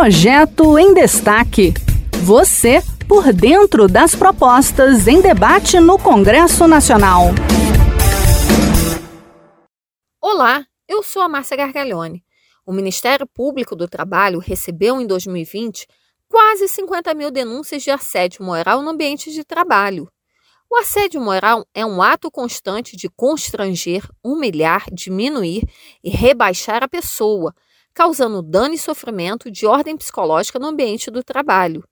Projeto em Destaque. Você por dentro das propostas em debate no Congresso Nacional. Olá, eu sou a Márcia Gargalhone. O Ministério Público do Trabalho recebeu em 2020 quase 50 mil denúncias de assédio moral no ambiente de trabalho. O assédio moral é um ato constante de constranger, humilhar, diminuir e rebaixar a pessoa, causando dano e sofrimento de ordem psicológica no ambiente do trabalho.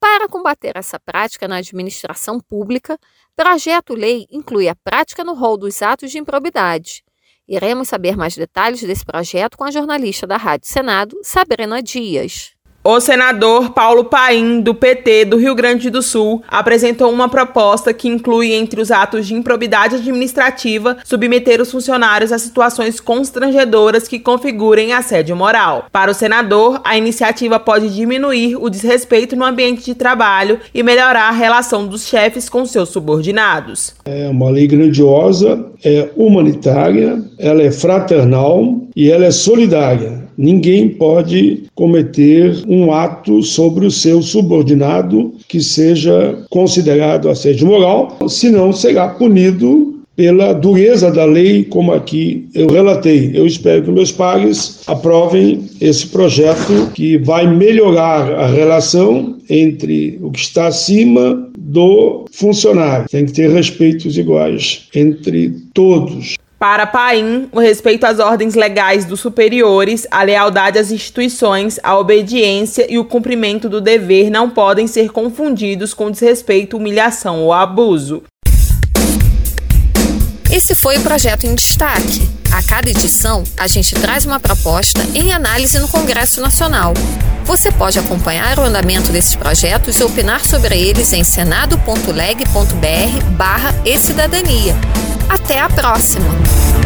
Para combater essa prática na administração pública, projeto-lei inclui a prática no rol dos atos de improbidade. Iremos saber mais detalhes desse projeto com a jornalista da Rádio Senado, Sabrina Dias. O senador Paulo Paim, do PT do Rio Grande do Sul, apresentou uma proposta que inclui, entre os atos de improbidade administrativa, submeter os funcionários a situações constrangedoras que configurem assédio moral. Para o senador, a iniciativa pode diminuir o desrespeito no ambiente de trabalho e melhorar a relação dos chefes com seus subordinados. É uma lei grandiosa, é humanitária, ela é fraternal e ela é solidária. Ninguém pode cometer um ato sobre o seu subordinado que seja considerado assédio moral, senão será punido pela dureza da lei, como aqui eu relatei. Eu espero que meus pares aprovem esse projeto que vai melhorar a relação entre o que está acima do funcionário. Tem que ter respeitos iguais entre todos. Para Paim, o respeito às ordens legais dos superiores, a lealdade às instituições, a obediência e o cumprimento do dever não podem ser confundidos com desrespeito, humilhação ou abuso. Esse foi o projeto em destaque. A cada edição, a gente traz uma proposta em análise no Congresso Nacional. Você pode acompanhar o andamento desses projetos e opinar sobre eles em senado.leg.br barra e cidadania. Até a próxima!